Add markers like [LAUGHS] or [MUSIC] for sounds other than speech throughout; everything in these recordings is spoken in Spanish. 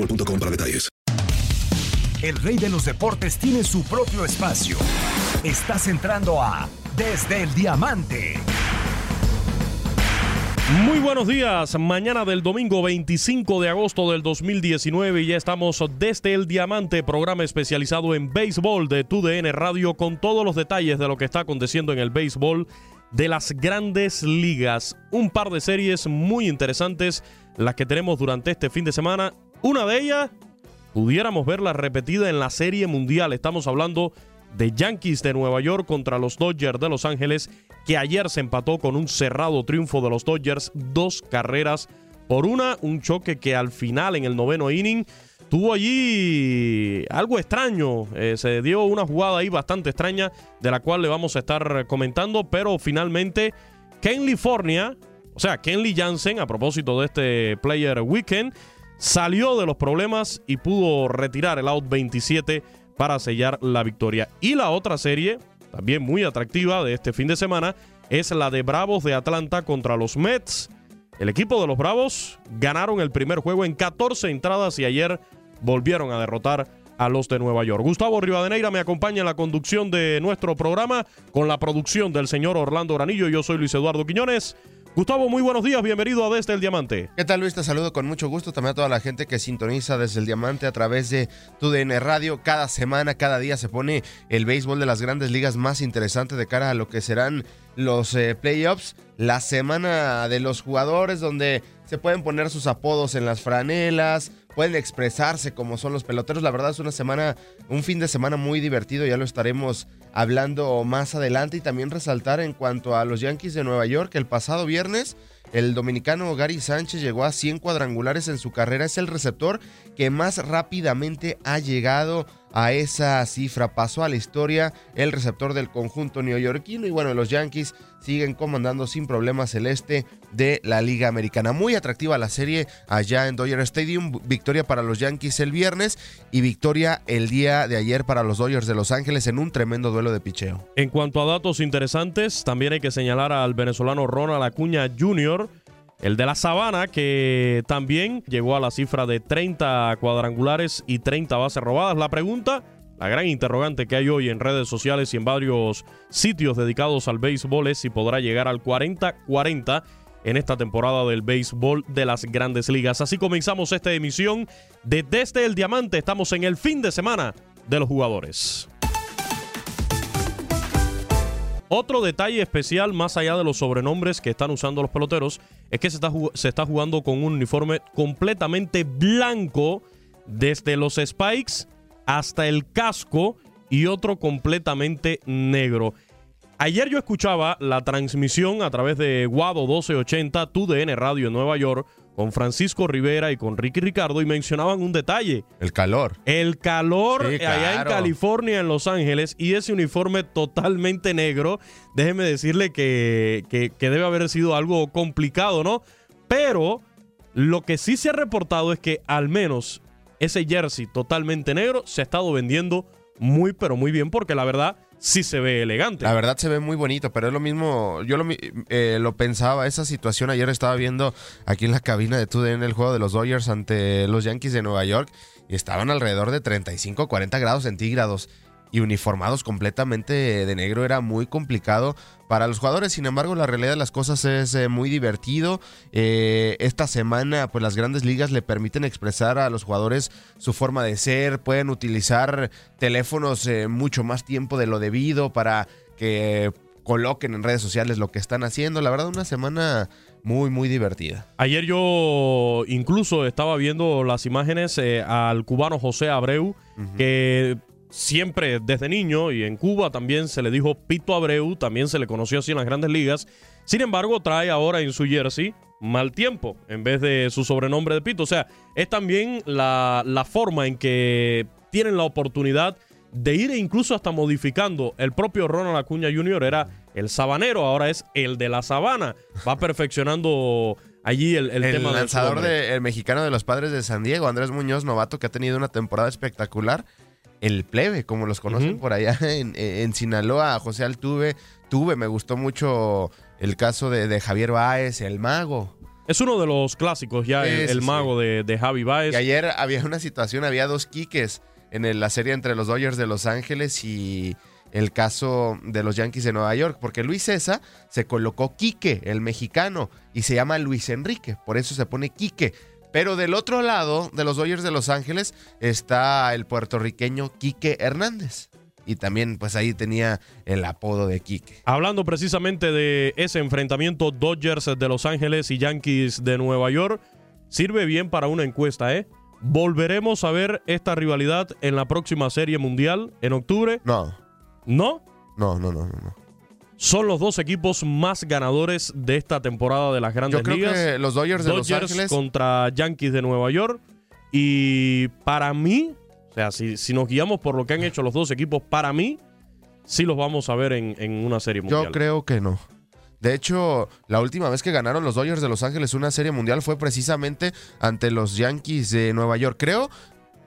boostmobile.com para detalles. El rey de los deportes tiene su propio espacio. Estás entrando a Desde el Diamante. Muy buenos días, mañana del domingo 25 de agosto del 2019 y ya estamos desde el Diamante, programa especializado en béisbol de TUDN Radio con todos los detalles de lo que está aconteciendo en el béisbol de las grandes ligas. Un par de series muy interesantes las que tenemos durante este fin de semana. Una de ellas pudiéramos verla repetida en la serie mundial. Estamos hablando de Yankees de Nueva York contra los Dodgers de Los Ángeles, que ayer se empató con un cerrado triunfo de los Dodgers, dos carreras por una, un choque que al final en el noveno inning tuvo allí algo extraño, eh, se dio una jugada ahí bastante extraña de la cual le vamos a estar comentando, pero finalmente Kenley Fornia, o sea, Kenley Jansen, a propósito de este Player Weekend, salió de los problemas y pudo retirar el out 27 para sellar la victoria. Y la otra serie, también muy atractiva de este fin de semana, es la de Bravos de Atlanta contra los Mets. El equipo de los Bravos ganaron el primer juego en 14 entradas y ayer volvieron a derrotar a los de Nueva York. Gustavo Rivadeneira me acompaña en la conducción de nuestro programa con la producción del señor Orlando Granillo. Yo soy Luis Eduardo Quiñones. Gustavo, muy buenos días, bienvenido a Desde el Diamante. ¿Qué tal Luis? Te saludo con mucho gusto también a toda la gente que sintoniza desde el Diamante a través de tu DN Radio. Cada semana, cada día se pone el béisbol de las grandes ligas más interesante de cara a lo que serán los eh, playoffs. La semana de los jugadores donde se pueden poner sus apodos en las franelas, pueden expresarse como son los peloteros. La verdad es una semana, un fin de semana muy divertido, ya lo estaremos hablando más adelante y también resaltar en cuanto a los Yankees de Nueva York, el pasado viernes el dominicano Gary Sánchez llegó a 100 cuadrangulares en su carrera, es el receptor que más rápidamente ha llegado a esa cifra. Pasó a la historia el receptor del conjunto neoyorquino y bueno, los Yankees siguen comandando sin problemas el este de la Liga Americana. Muy atractiva la serie allá en Dodger Stadium. Victoria para los Yankees el viernes y victoria el día de ayer para los Dodgers de Los Ángeles en un tremendo duelo de picheo. En cuanto a datos interesantes, también hay que señalar al venezolano Ronald Acuña Jr., el de la Sabana, que también llegó a la cifra de 30 cuadrangulares y 30 bases robadas. La pregunta, la gran interrogante que hay hoy en redes sociales y en varios sitios dedicados al béisbol es si podrá llegar al 40-40 en esta temporada del béisbol de las grandes ligas. Así comenzamos esta emisión de Desde el Diamante. Estamos en el fin de semana de los jugadores. Otro detalle especial, más allá de los sobrenombres que están usando los peloteros, es que se está, se está jugando con un uniforme completamente blanco, desde los spikes hasta el casco y otro completamente negro. Ayer yo escuchaba la transmisión a través de Guado 1280, TUDN Radio en Nueva York, con Francisco Rivera y con Ricky Ricardo y mencionaban un detalle. El calor. El calor Sí, allá en. California, en Los Ángeles, y ese uniforme totalmente negro. Déjeme decirle que, que- que debe haber sido algo complicado, ¿no? Pero lo que sí se ha reportado es que al menos ese jersey totalmente negro se ha estado vendiendo muy, pero muy bien, porque la verdad sí se ve elegante. La verdad se ve muy bonito, pero es lo mismo, yo lo, eh, lo pensaba, esa situación ayer estaba viendo aquí en la cabina de TUDN el juego de los Dodgers ante los Yankees de Nueva York y estaban alrededor de 35, 40 grados centígrados y uniformados completamente de negro era muy complicado para los jugadores. Sin embargo, la realidad de las cosas es eh, muy divertido. Eh, esta semana, pues las grandes ligas le permiten expresar a los jugadores su forma de ser, pueden utilizar teléfonos eh, mucho más tiempo de lo debido para que coloquen en redes sociales lo que están haciendo. La verdad, una semana muy, muy divertida. Ayer yo incluso estaba viendo las imágenes eh, al cubano José Abreu, que siempre desde niño y en Cuba también se le dijo Pito Abreu, también se le conoció así en las grandes ligas. Sin embargo, trae ahora en su jersey mal tiempo en vez de su sobrenombre de Pito. O sea, es también la, la forma en que tienen la oportunidad de ir incluso hasta modificando. El propio Ronald Acuña Jr. era el sabanero, ahora es el de la sabana. Va perfeccionando allí el, el El, tema del lanzador nombre. de- el mexicano de los padres de San Diego, Andrés Muñoz, novato, que ha tenido una temporada espectacular. El plebe, como los conocen por allá [LAUGHS] en, en Sinaloa, José Altuve. Tuve, me gustó mucho el caso de, de Javier Báez, el mago. Es uno de los clásicos ya, el, sí, mago de, de Javi Baez. Y ayer había una situación, había dos quiques en el- la serie entre los Dodgers de Los Ángeles y el caso de los Yankees de Nueva York, porque Luis César se colocó Quique, el mexicano, y se llama Luis Enrique, por eso se pone Quique. Pero del otro lado de los Dodgers de Los Ángeles está el puertorriqueño Quique Hernández. Y también, pues ahí tenía el apodo de Quique. Hablando precisamente de ese enfrentamiento Dodgers de Los Ángeles y Yankees de Nueva York, sirve bien para una encuesta, ¿eh? ¿Volveremos a ver esta rivalidad en la próxima Serie Mundial en octubre? No, ¿No? no, no, no, no. no. Son los dos equipos más ganadores de esta temporada de las grandes Yo creo ligas. que los Dodgers de Los Ángeles contra Yankees de Nueva York. Y para mí, o sea, si, si nos guiamos por lo que han hecho los dos equipos, para mí, sí los vamos a ver en, en una serie mundial. Yo creo que no. De hecho, la última vez que ganaron los Dodgers de Los Ángeles una serie mundial fue precisamente ante los Yankees de Nueva York. Creo,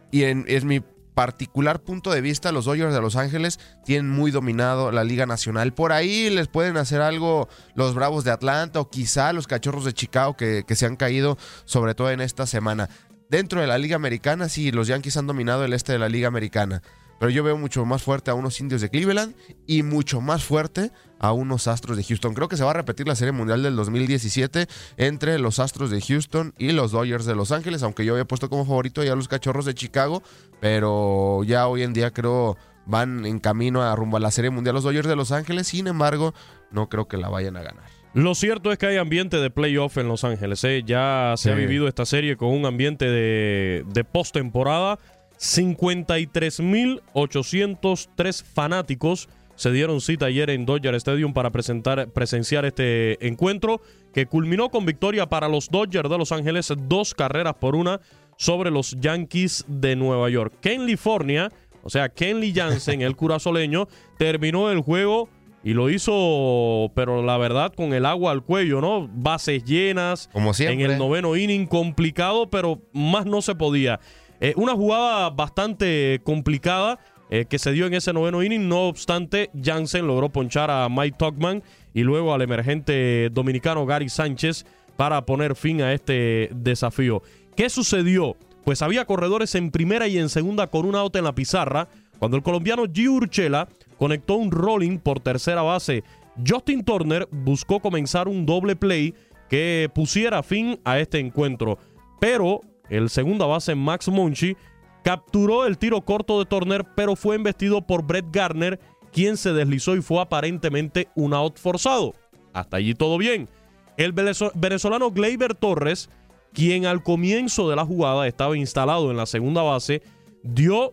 y en, es mi particular punto de vista, los Dodgers de Los Ángeles tienen muy dominado la Liga Nacional. Por ahí les pueden hacer algo los Bravos de Atlanta o quizá los Cachorros de Chicago que, que se han caído, sobre todo en esta semana. Dentro de la Liga Americana, sí, los Yankees han dominado el este de la Liga Americana. Pero yo veo mucho más fuerte a unos indios de Cleveland y mucho más fuerte a unos astros de Houston. Creo que se va a repetir la Serie Mundial del 2017 entre los astros de Houston y los Dodgers de Los Ángeles, aunque yo había puesto como favorito ya a los cachorros de Chicago, pero ya hoy en día creo van en camino a rumbo a la Serie Mundial los Dodgers de Los Ángeles, sin embargo, no creo que la vayan a ganar. Lo cierto es que hay ambiente de playoff en Los Ángeles. ¿eh? Ya se Sí. ha vivido esta serie con un ambiente de, de postemporada. 53.803 fanáticos se dieron cita ayer en Dodger Stadium para presentar, presenciar este encuentro que culminó con victoria para los Dodgers de Los Ángeles, dos carreras por una sobre los Yankees de Nueva York. Kenley Fornia, o sea, Kenley Jansen, el curazoleño, [LAUGHS] terminó el juego y lo hizo, pero la verdad, con el agua al cuello, ¿no? Bases llenas. Como siempre. En el noveno inning, complicado, pero más no se podía. Eh, una jugada bastante complicada eh, que se dio en ese noveno inning. No obstante, Jansen logró ponchar a Mike Tuckman y luego al emergente dominicano Gary Sánchez para poner fin a este desafío. ¿Qué sucedió? Pues había corredores en primera y en segunda con un out en la pizarra cuando el colombiano G. Urchela conectó un rolling por tercera base. Justin Turner buscó comenzar un doble play que pusiera fin a este encuentro, pero el segunda base Max Monchi capturó el tiro corto de Turner, pero fue embestido por Brett Garner quien se deslizó y fue aparentemente un out forzado. Hasta allí todo bien. El venezolano Gleyber Torres, quien al comienzo de la jugada estaba instalado en la segunda base, dio,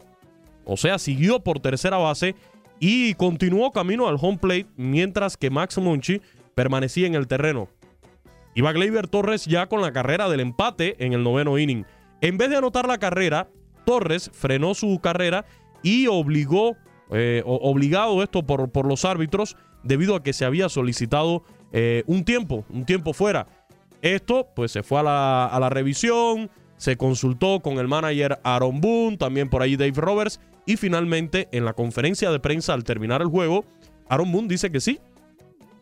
o sea, siguió por tercera base y continuó camino al home plate mientras que Max Munchi permanecía en el terreno. Iba Gleyber Torres ya con la carrera del empate en el noveno inning. En vez de anotar la carrera, Torres frenó su carrera y obligó, eh, obligado esto por, por, los árbitros, debido a que se había solicitado eh, un tiempo, un tiempo fuera. Esto pues se fue a la, a la revisión, se consultó con el manager Aaron Boone, también por ahí Dave Roberts, y finalmente en la conferencia de prensa al terminar el juego, Aaron Boone dice que sí,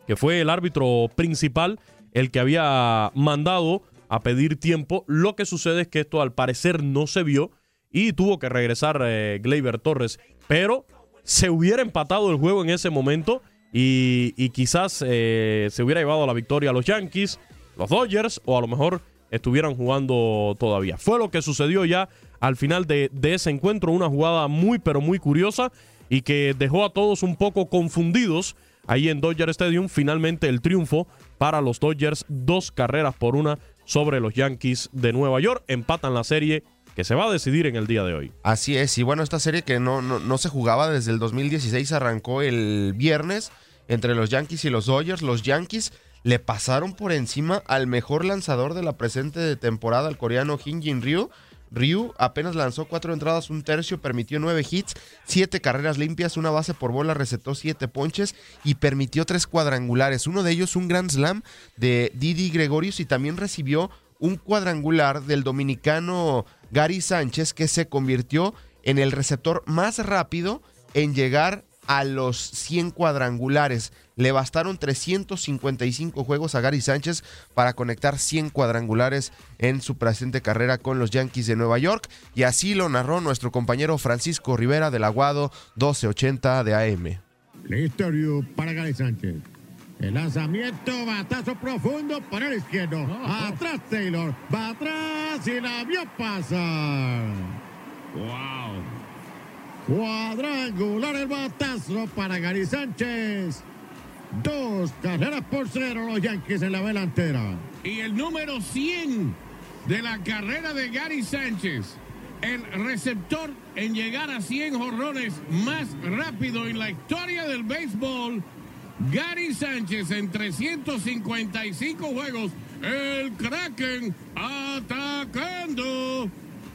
que fue el árbitro principal el que había mandado a pedir tiempo. Lo que sucede es que esto al parecer no se vio y tuvo que regresar eh, Gleyber Torres. Pero se hubiera empatado el juego en ese momento y, quizás eh, se hubiera llevado la victoria a los Yankees, los Dodgers o a lo mejor estuvieran jugando todavía. Fue lo que sucedió ya al final de, de ese encuentro, una jugada muy pero muy curiosa y que dejó a todos un poco confundidos ahí en Dodger Stadium. Finalmente el triunfo para los Dodgers, dos carreras por una sobre los Yankees de Nueva York. Empatan la serie que se va a decidir en el día de hoy. Así es, y bueno, esta serie que no, no, se jugaba desde el 2016 arrancó el viernes entre los Yankees y los Dodgers. Los Yankees le pasaron por encima al mejor lanzador de la presente temporada, el coreano Jin Ryu. Ryu apenas lanzó cuatro entradas, un tercio, permitió nueve hits, siete carreras limpias, una base por bola, recetó siete ponches y permitió tres cuadrangulares. Uno de ellos un Grand Slam de Didi Gregorius y también recibió un cuadrangular del dominicano Gary Sánchez que se convirtió en el receptor más rápido en llegar a los 100 cuadrangulares. Le bastaron 355 juegos a Gary Sánchez para conectar 100 cuadrangulares en su presente carrera con los Yankees de Nueva York. Y así lo narró nuestro compañero Francisco Rivera del Aguado 1280 de AM. Listo, para Gary Sánchez. El lanzamiento, batazo profundo para el izquierdo. Atrás Taylor, va atrás y la vio pasar. ¡Wow! Cuadrangular el batazo para Gary Sánchez. Dos carreras por cero los Yankees en la delantera. Y el número 100 de la carrera de Gary Sánchez. El receptor en llegar a 100 jorrones más rápido en la historia del béisbol. Gary Sánchez en 355 juegos. El Kraken atacando.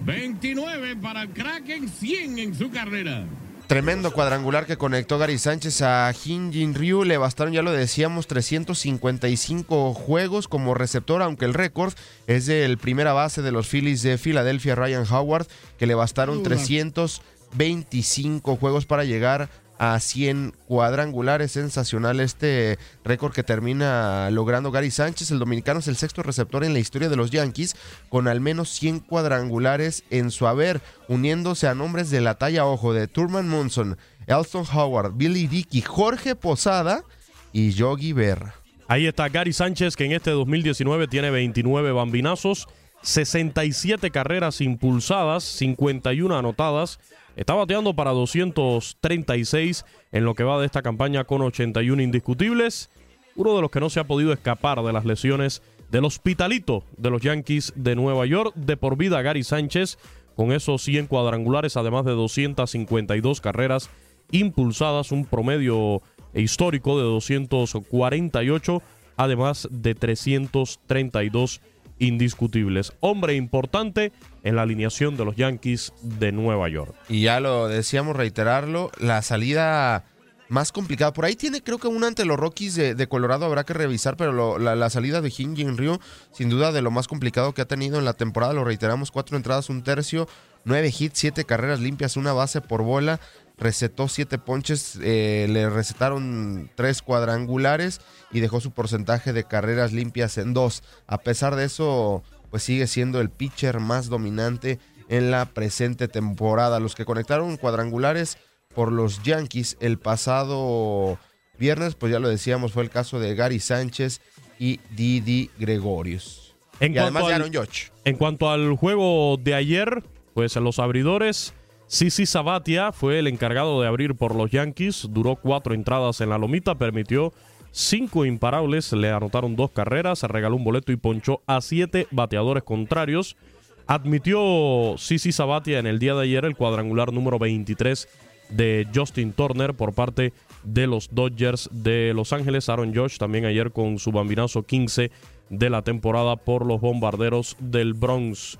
29 para el Kraken, 100 en su carrera. Tremendo cuadrangular que conectó Gary Sánchez a Jin Jin Ryu. Le bastaron, ya lo decíamos, 355 juegos como receptor, aunque el récord es del primera base de los Phillies de Filadelfia, Ryan Howard, que le bastaron 325 juegos para llegar a 100 cuadrangulares. Sensacional este récord que termina logrando Gary Sánchez. El dominicano es el sexto receptor en la historia de los Yankees con al menos 100 cuadrangulares en su haber, uniéndose a nombres de la talla ojo de Turman Monson, Elston Howard, Billy Dickey, Jorge Posada y Yogi Berra. Ahí está Gary Sánchez que en este 2019 tiene 29 bambinazos, 67 carreras impulsadas, 51 anotadas Está bateando para 236 en lo que va de esta campaña con 81 indiscutibles. Uno de los que no se ha podido escapar de las lesiones del hospitalito de los Yankees de Nueva York. De por vida Gary Sánchez con esos 100 cuadrangulares, además de 252 carreras impulsadas, un promedio histórico de 248, además de 332 indiscutibles. Hombre importante en la alineación de los Yankees de Nueva York. Y ya lo decíamos, reiterarlo, la salida más complicada. Por ahí tiene, creo que una ante los Rockies de, Colorado habrá que revisar, pero la, salida de Jin Ryu, sin duda de lo más complicado que ha tenido en la temporada. Lo reiteramos, cuatro entradas, un tercio, nueve hits, siete carreras limpias, una base por bola. Recetó siete ponches, eh, le recetaron tres cuadrangulares y dejó su porcentaje de carreras limpias en dos. A pesar de eso, pues sigue siendo el pitcher más dominante en la presente temporada. Los que conectaron cuadrangulares por los Yankees el pasado viernes, pues ya lo decíamos, fue el caso de Gary Sánchez y Didi Gregorius. En y además de Aaron George. En cuanto al juego de ayer, pues los abridores Sisi Sabatia fue el encargado de abrir por los Yankees, duró cuatro entradas en la lomita, permitió cinco imparables, le anotaron dos carreras, se regaló un boleto y ponchó a siete bateadores contrarios. Admitió Sisi Sabatia en el día de ayer el cuadrangular número 23 de Justin Turner por parte de los Dodgers de Los Ángeles. Aaron Josh también ayer con su bambinazo 15 de la temporada por los bombarderos del Bronx.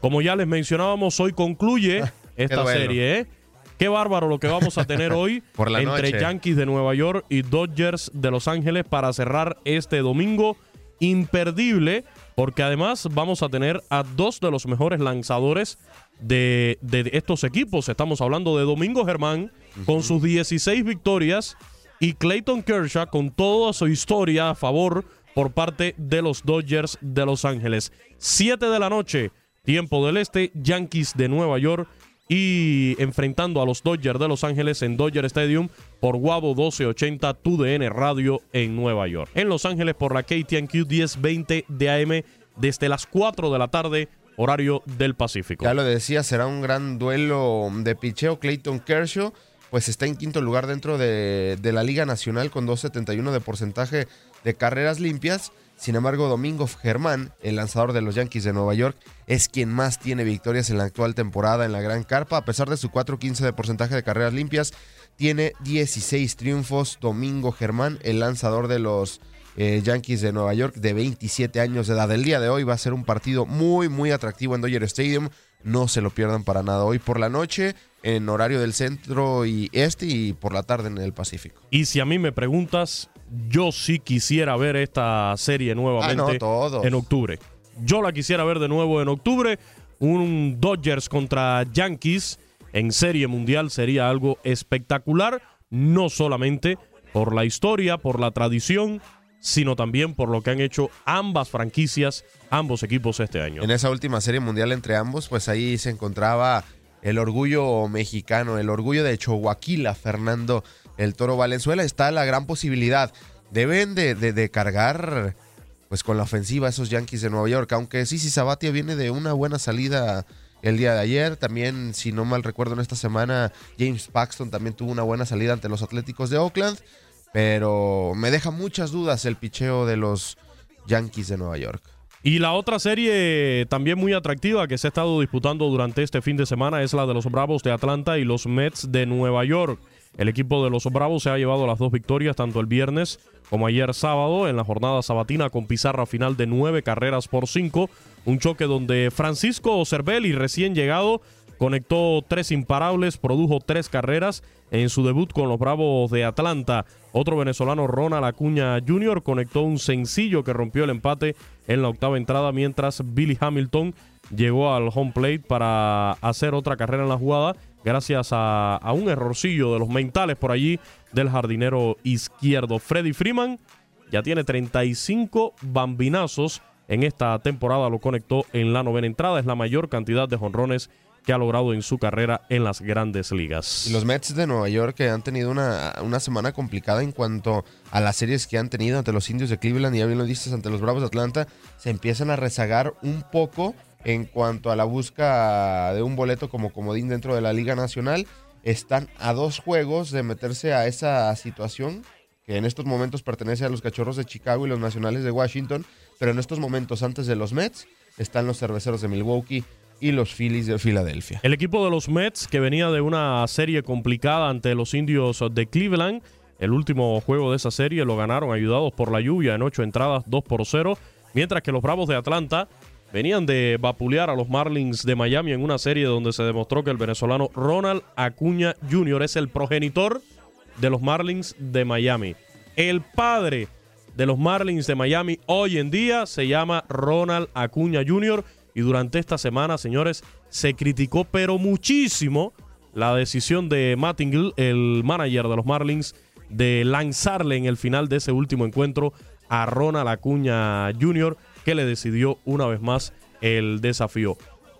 Como ya les mencionábamos, hoy concluye [LAUGHS] esta serie, ¿eh? Qué bárbaro lo que vamos a tener [LAUGHS] hoy Por la entre noche. Yankees de Nueva York y Dodgers de Los Ángeles para cerrar este domingo imperdible, porque además vamos a tener a dos de los mejores lanzadores de, de estos equipos. Estamos hablando de Domingo Germán con sus 16 victorias y Clayton Kershaw con toda su historia a favor por parte de los Dodgers de Los Ángeles. 7 de la noche, tiempo del este, Yankees de Nueva York y enfrentando a los Dodgers de Los Ángeles en Dodger Stadium por Guabo 1280 TUDN Radio en Nueva York. En Los Ángeles por la KTNQ 1020 de AM desde las 4 de la tarde, horario del Pacífico. Ya lo decía, será un gran duelo de picheo. Clayton Kershaw, pues está en quinto lugar dentro de, de la Liga Nacional con 2.71 de porcentaje de carreras limpias. Sin embargo, Domingo Germán, el lanzador de los Yankees de Nueva York, es quien más tiene victorias en la actual temporada en la Gran Carpa. A pesar de su 4.15 de porcentaje de carreras limpias, tiene 16 triunfos. Domingo Germán, el lanzador de los eh, Yankees de Nueva York, de 27 años de edad. El día de hoy va a ser un partido muy, muy atractivo en Dodger Stadium. No se lo pierdan para nada. Hoy por la noche, en horario del centro y este, y por la tarde en el Pacífico. Y si a mí me preguntas, yo sí quisiera ver esta serie nuevamente Ah, no, en octubre. Yo la quisiera ver de nuevo en octubre. Un Dodgers contra Yankees en serie mundial sería algo espectacular, no solamente por la historia, por la tradición, sino también por lo que han hecho ambas franquicias, ambos equipos este año. En esa última serie mundial entre ambos, pues ahí se encontraba el orgullo mexicano, el orgullo de Chihuahua, Fernando el Toro Valenzuela. Está la gran posibilidad. Deben de, de- de cargar pues con la ofensiva esos Yankees de Nueva York, aunque sí, sí, Sabatia viene de una buena salida el día de ayer. También, si no mal recuerdo, en esta semana James Paxton también tuvo una buena salida ante los Atléticos de Oakland. Pero me deja muchas dudas el picheo de los Yankees de Nueva York. Y la otra serie también muy atractiva que se ha estado disputando durante este fin de semana es la de los Bravos de Atlanta y los Mets de Nueva York. El equipo de los Bravos se ha llevado las dos victorias tanto el viernes como ayer sábado en la jornada sabatina con pizarra final de nueve carreras por cinco. Un choque donde Francisco Cervelli, recién llegado, conectó tres imparables, produjo tres carreras en su debut con los Bravos de Atlanta. Otro venezolano, Ronald Acuña Jr., conectó un sencillo que rompió el empate en la octava entrada, mientras Billy Hamilton llegó al home plate para hacer otra carrera en la jugada, gracias a, un errorcillo de los mentales por allí del jardinero izquierdo. Freddy Freeman ya tiene 35 bambinazos en esta temporada, lo conectó en la novena entrada, es la mayor cantidad de jonrones que ha logrado en su carrera en las grandes ligas. Y los Mets de Nueva York que han tenido una, una semana complicada en cuanto a las series que han tenido ante los indios de Cleveland y ya bien lo dices ante los Bravos de Atlanta, se empiezan a rezagar un poco en cuanto a la busca de un boleto como comodín dentro de la Liga Nacional. Están a dos juegos de meterse a esa situación que en estos momentos pertenece a los Cachorros de Chicago y los Nacionales de Washington, pero en estos momentos antes de los Mets están los Cerveceros de Milwaukee y los Phillies de Filadelfia. El equipo de los Mets, que venía de una serie complicada ante los indios de Cleveland, el último juego de esa serie lo ganaron ayudados por la lluvia en ocho entradas, 2 por 0, mientras que los Bravos de Atlanta venían de vapulear a los Marlins de Miami en una serie donde se demostró que el venezolano Ronald Acuña Jr. es el progenitor de los Marlins de Miami. El padre de los Marlins de Miami hoy en día se llama Ronald Acuña Jr. Y durante esta semana, señores, se criticó pero muchísimo la decisión de Mattingly, el manager de los Marlins, de lanzarle en el final de ese último encuentro a Ronald Acuña Jr., que le decidió una vez más el desafío.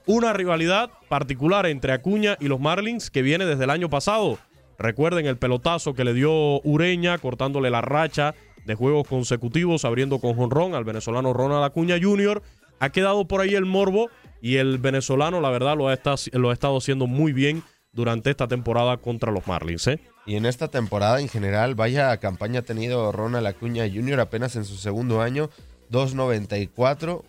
Una rivalidad particular entre Acuña y los Marlins que viene desde el año pasado. Recuerden el pelotazo que le dio Ureña cortándole la racha de juegos consecutivos, abriendo con jonrón al venezolano Ronald Acuña Jr. Ha quedado por ahí el morbo y el venezolano, la verdad, lo ha, ha estado haciendo muy bien durante esta temporada contra los Marlins. ¿eh? Y en esta temporada en general, vaya campaña ha tenido Ronald Acuña Jr. apenas en su segundo año, 2.94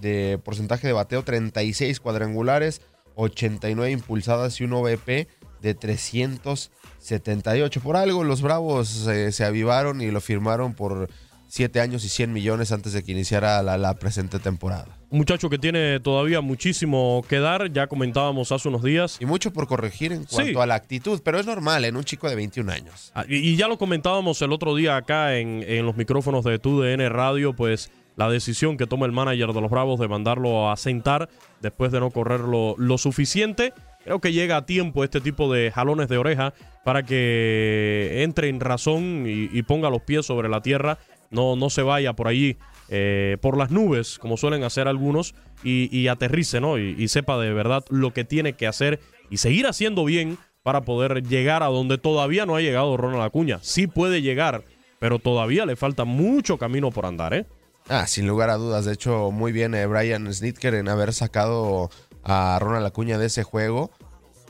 de porcentaje de bateo, 36 cuadrangulares, 89 impulsadas y un OVP de 378. Por algo los Bravos eh, se avivaron y lo firmaron por 7 años y 100 millones antes de que iniciara la, la presente temporada. Un muchacho que tiene todavía muchísimo que dar, ya comentábamos hace unos días. Y mucho por corregir en cuanto Sí. a la actitud, pero es normal en un chico de 21 años. Ah, Y, y ya lo comentábamos el otro día acá en, en los micrófonos de TUDN Radio, pues la decisión que toma el manager de los Bravos de mandarlo a sentar después de no correr lo, suficiente. Creo que llega a tiempo este tipo de jalones de oreja para que entre en razón y, ponga los pies sobre la tierra. No, no se vaya por allí eh, por las nubes, como suelen hacer algunos, y, y aterrice, ¿no? Y, y sepa de verdad lo que tiene que hacer y seguir haciendo bien para poder llegar a donde todavía no ha llegado Ronald Acuña. Sí puede llegar, pero todavía le falta mucho camino por andar, ¿eh? Ah, sin lugar a dudas. De hecho, muy bien eh, Brian Snitker en haber sacado a Ronald Acuña de ese juego.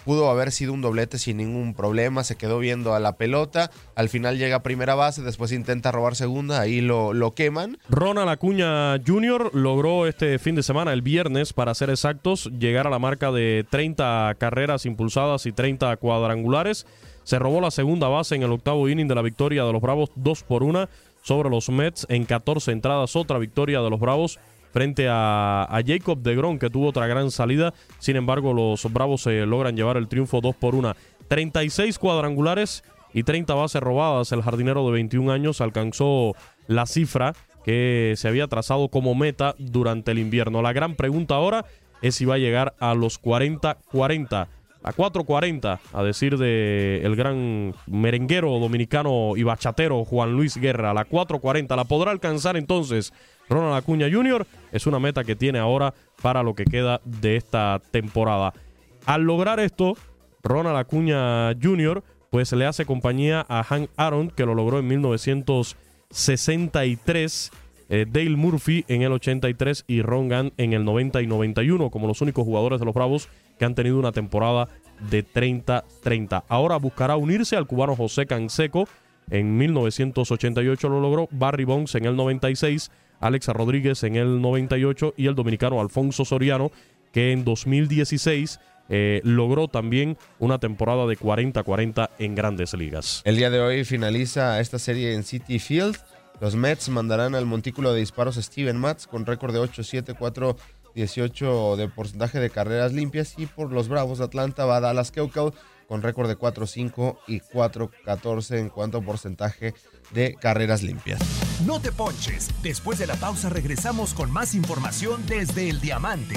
Pudo haber sido un doblete sin ningún problema. Se quedó viendo a la pelota. Al final llega a primera base. Después intenta robar segunda. Ahí lo, lo queman. Ronald Acuña Jr. logró este fin de semana, el viernes, para ser exactos, llegar a la marca de 30 carreras impulsadas y 30 cuadrangulares. Se robó la segunda base en el octavo inning de la victoria de los Bravos 2 por 1 sobre los Mets en 14 entradas. Otra victoria de los Bravos frente a, Jacob de Gron, que tuvo otra gran salida. Sin embargo, los Bravos se logran llevar el triunfo 2 por 1. 36 cuadrangulares y 30 bases robadas. El jardinero de 21 años alcanzó la cifra que se había trazado como meta durante el invierno. La gran pregunta ahora es si va a llegar a los 40-40. A 4.40, a decir de el gran merenguero dominicano y bachatero Juan Luis Guerra. La 4.40 la podrá alcanzar entonces Ronald Acuña Jr. Es una meta que tiene ahora para lo que queda de esta temporada. Al lograr esto, Ronald Acuña Jr. pues le hace compañía a Hank Aaron, que lo logró en 1963. eh, Dale Murphy en el 83 y Ron Gunn en el 90 y 91 como los únicos jugadores de los Bravos que han tenido una temporada de 30-30. Ahora buscará unirse al cubano José Canseco. En 1988 lo logró Barry Bonds en el 96, Alexa Rodríguez en el 98 y el dominicano Alfonso Soriano que en 2016 eh, logró también una temporada de 40-40 en grandes ligas. El día de hoy finaliza esta serie en City Field. Los Mets mandarán al montículo de disparos Steven Matz con récord de 8-7-4. 18 de porcentaje de carreras limpias y por los Bravos de Atlanta va Dallas Keuchel con récord de 4-5 y 4-14 en cuanto a porcentaje de carreras limpias. No te ponches. Después de la pausa regresamos con más información desde el Diamante.